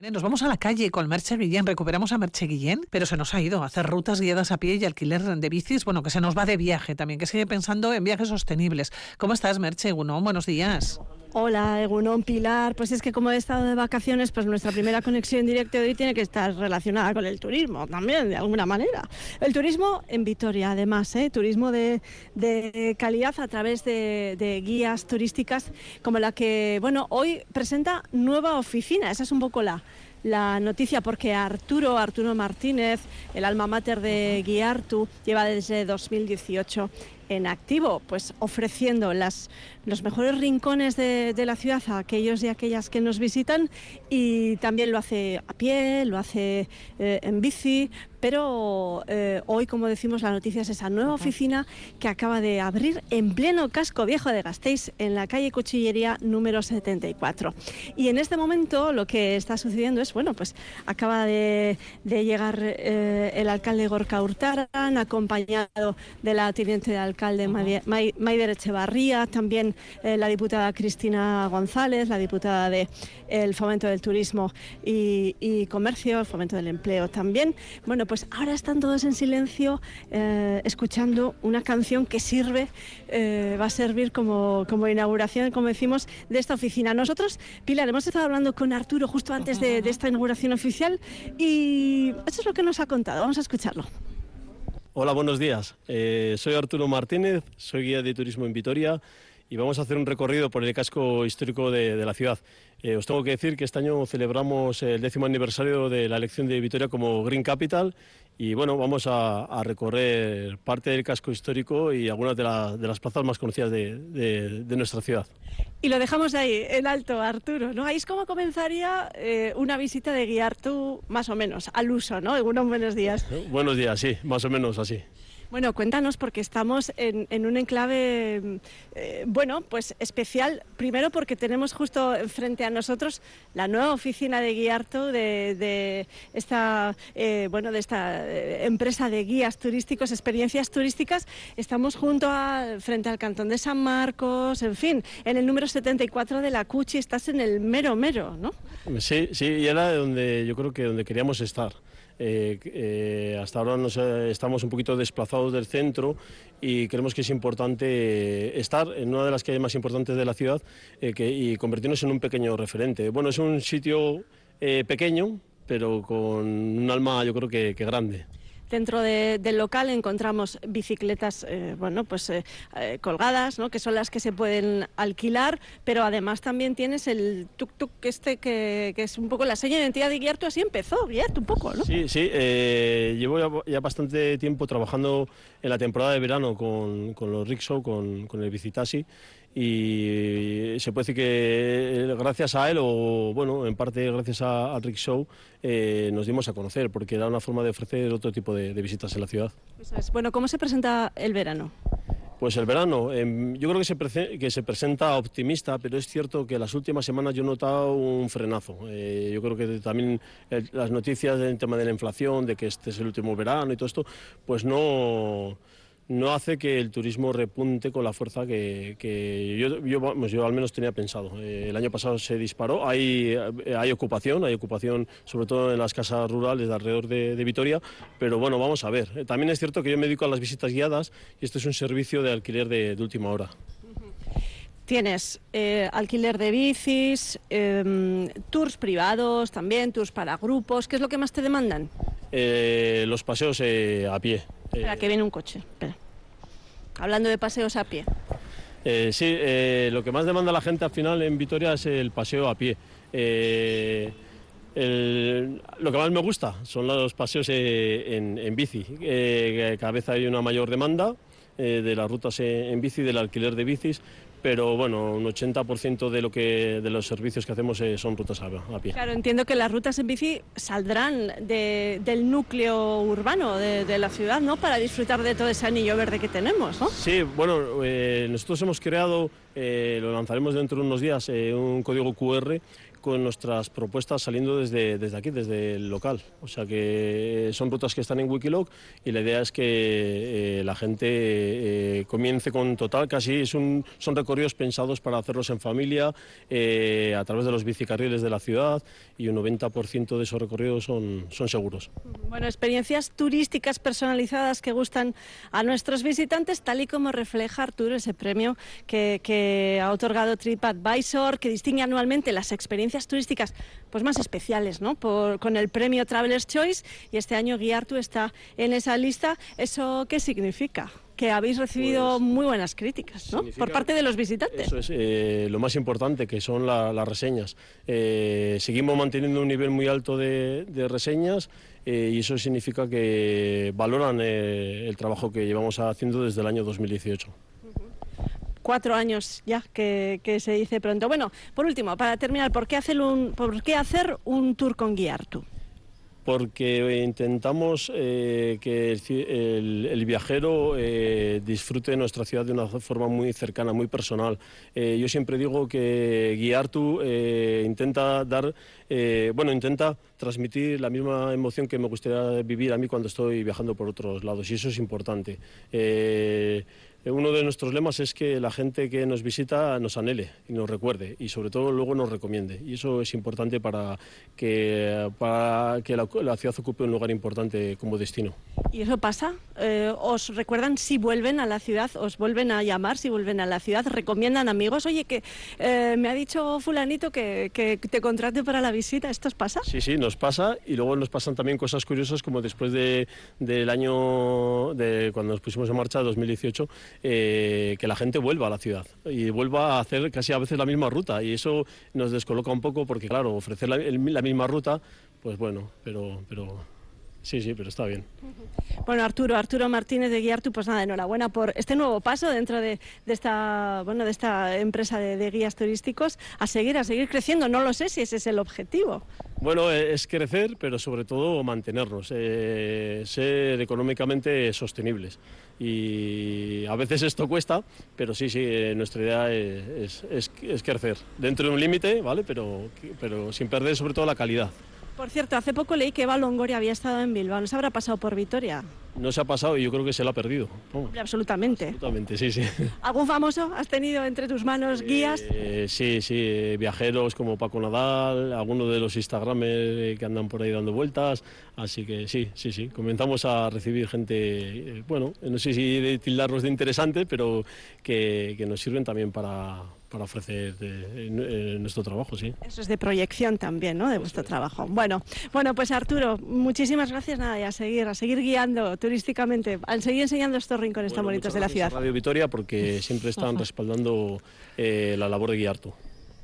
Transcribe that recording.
Nos vamos a la calle con Merche Guillén, recuperamos a Merche Guillén, pero se nos ha ido a hacer rutas guiadas a pie y alquiler de bicis, bueno, que se nos va de viaje también, que sigue pensando en viajes sostenibles. ¿Cómo estás, Merche Gunón? Buenos días. Hola, Egunon Pilar. Pues es que como he estado de vacaciones, pues nuestra primera conexión directa de hoy tiene que estar relacionada con el turismo también, de alguna manera. El turismo en Vitoria, además, ¿eh? turismo de, calidad a través de, de, guías turísticas como la que, bueno, hoy presenta nueva oficina. Esa es un poco la, la noticia porque Arturo, Arturo Martínez, el alma mater de Guiartu, lleva desde 2018 en activo, pues ofreciendo las, los mejores rincones de, la ciudad a aquellos y aquellas que nos visitan y también lo hace a pie, lo hace eh, en bici, pero eh, hoy, como decimos, la noticia es esa nueva oficina que acaba de abrir en pleno casco viejo de Gasteiz, en la calle Cuchillería número 74. Y en este momento lo que está sucediendo es, bueno, pues acaba de, llegar eh, el alcalde Gorka Hurtaran, acompañado de la teniente de alcalde Maider Echevarría, también eh, la diputada Cristina González, la diputada del el Fomento del Turismo y, y Comercio, el Fomento del Empleo también. Bueno, pues ahora están todos en silencio eh, escuchando una canción que sirve, eh, va a servir como, como, inauguración, como decimos, de esta oficina. Nosotros, Pilar, hemos estado hablando con Arturo justo antes de, esta inauguración oficial y eso es lo que nos ha contado. Vamos a escucharlo. Hola, buenos días. Eh, soy Arturo Martínez, soy guía de turismo en Vitoria y vamos a hacer un recorrido por el casco histórico de, de la ciudad. Eh, os tengo que decir que este año celebramos el décimo aniversario de la elección de Vitoria como Green Capital y bueno, vamos a, recorrer parte del casco histórico y algunas de, las plazas más conocidas de, nuestra ciudad. Y lo dejamos ahí, en alto, Arturo, ¿no? Ahí es como comenzaría eh, una visita de guiar tú, más o menos, al uso, ¿no? Algunos buenos días. Buenos días, sí, más o menos así. Bueno, cuéntanos porque estamos en, un enclave, eh, bueno, pues especial. Primero porque tenemos justo frente a nosotros la nueva oficina de Guiarto de, esta, eh, bueno, de esta eh, empresa de guías turísticos, experiencias turísticas. Estamos junto a, frente al cantón de San Marcos, en fin, en el número 74 de la Cuchi. Estás en el mero mero, ¿no? Sí, sí, y era donde yo creo que donde queríamos estar. Eh, eh, hasta ahora nos, eh, estamos un poquito desplazados del centro y creemos que es importante estar en una de las calles más importantes de la ciudad y convertirnos en un pequeño referente. Bueno, es un sitio pequeño, pero con un alma yo creo que grande. Dentro del local encontramos bicicletas, eh, bueno, pues eh, eh, colgadas, ¿no? Que son las que se pueden alquilar, pero además también tienes el tuk-tuk este que, es un poco la seña de identidad de Guiarto, así empezó Guiarto un poco, ¿no? Sí, sí, llevo ya, bastante tiempo trabajando en la temporada de verano con, los rickshaw, con, con el bicitasi y se puede decir que gracias a él o bueno en parte gracias al rickshaw eh, nos dimos a conocer porque era una forma de ofrecer otro tipo de, visitas en la ciudad. Bueno, ¿cómo se presenta el verano? Pues el verano, em, yo creo que se, que se presenta optimista, pero es cierto que las últimas semanas yo he notado un frenazo. Eh, yo creo que también las noticias del tema de la inflación, de que este es el último verano y todo esto, pues no no hace que el turismo repunte con la fuerza que, yo, al menos tenía pensado. Eh, el año pasado se disparó, hay, eh, hay ocupación, hay ocupación sobre todo en las casas rurales de alrededor de, Vitoria, pero bueno, vamos a ver. Eh, también es cierto que yo me dedico a las visitas guiadas y esto es un servicio de alquiler de, última hora. Tienes alquiler de bicis, em, tours privados también, tours para grupos. ¿Qué es lo que más te demandan? los paseos a pie. Espera, que viene un coche. Hablando de paseos a pie. Eh, sí, eh, lo que más demanda la gente al final en Vitoria es el paseo a pie. Eh, lo que más me gusta son los paseos en, en bici. cada vez hay una mayor demanda de las rutas en bici, del alquiler de bicis, pero bueno, un 80% de lo que de los servicios que hacemos eh, son rutas a, pie. Claro, entiendo que las rutas en bici saldrán del núcleo urbano de, la ciudad, ¿no? Para disfrutar de todo ese anillo verde que tenemos, ¿no? Sí, bueno, eh, nosotros hemos creado, eh, lo lanzaremos dentro de unos días, un código QR con nuestras propuestas saliendo desde, desde aquí, desde el local. O sea que son rutas que están en Wikiloc y la idea es que eh, la gente eh, comience con total, casi son recorridos pensados para hacerlos en familia, eh, a través de los bicicarriles de la ciudad y un 90% de esos recorridos son, son seguros. Bueno, experiencias turísticas personalizadas que gustan a nuestros visitantes, tal y como refleja Arturo ese premio que, que ha otorgado TripAdvisor, que distingue anualmente las experiencias turísticas pues más especiales, ¿no? con el premio Traveler's Choice y este año Guiartu está en esa lista. ¿Eso qué significa? que habéis recibido pues muy buenas críticas ¿no? por parte de los visitantes. Eso es eh, lo más importante, que son las reseñas. Eh, seguimos manteniendo un nivel muy alto de, reseñas eh, y eso significa que valoran el trabajo que llevamos haciendo desde el año 2018 cuatro años ya que, se dice pronto. Bueno, por último, para terminar, ¿por qué hacer un, por qué hacer un tour con Guiartu? porque intentamos eh, que el, viajero eh, disfrute de nuestra ciudad de una forma muy cercana, muy personal. Eh, yo siempre digo que Guiartu intenta dar, bueno, intenta transmitir la misma emoción que me gustaría vivir a mí cuando estoy viajando por otros lados y eso es importante. Eh, uno de nuestros lemas es que la gente que nos visita nos anhele y nos recuerde y sobre todo luego nos recomiende. Y eso es importante para que, para que la, ciudad ocupe un lugar importante como destino. ¿Y eso pasa? Eh, ¿Os recuerdan si vuelven a la ciudad? ¿Os vuelven a llamar si vuelven a la ciudad? ¿Recomiendan amigos? Oye, que eh, me ha dicho fulanito que, que, te contrate para la visita. ¿Esto os pasa? Sí, sí, nos pasa y luego nos pasan también cosas curiosas como después de, del año de cuando nos pusimos en marcha, 2018, eh, que la gente vuelva a la ciudad y vuelva a hacer casi a veces la misma ruta. Y eso nos descoloca un poco porque claro, ofrecer la, la misma ruta, pues bueno, pero, pero Sí, sí, pero está bien. Bueno, Arturo, Arturo Martínez de Guiartu, pues nada, enhorabuena por este nuevo paso dentro de, esta, bueno, de esta empresa de, guías turísticos, a seguir, a seguir creciendo. No lo sé si ese es el objetivo. Bueno, eh, es crecer, pero sobre todo mantenernos, eh, ser económicamente sostenibles. Y a veces esto cuesta, pero sí, sí, eh, nuestra idea es, es, crecer dentro de un límite, ¿vale? Pero, pero sin perder sobre todo la calidad. Por cierto, hace poco leí que Eva Longoria había estado en Bilbao. ¿No se habrá pasado por Vitoria? No se ha pasado y yo creo que se la ha perdido. absolutamente. Absolutamente, sí, sí. ¿Algún famoso has tenido entre tus manos guías? Eh, sí, sí, viajeros como Paco Nadal, algunos de los Instagramers que andan por ahí dando vueltas. Así que sí, sí, sí. Comenzamos a recibir gente, eh, bueno, no sé si de tildarlos de interesante, pero que nos sirven también para, para ofrecer nuestro trabajo, sí. Eso es de proyección también, ¿no? De vuestro trabajo. Bueno, bueno, pues Arturo, muchísimas gracias nada y a seguir, a seguir guiando turísticamente, a seguir enseñando estos rincones tan bonitos de la ciudad. Radio Vitoria porque siempre están respaldando eh, la labor de guiar tú.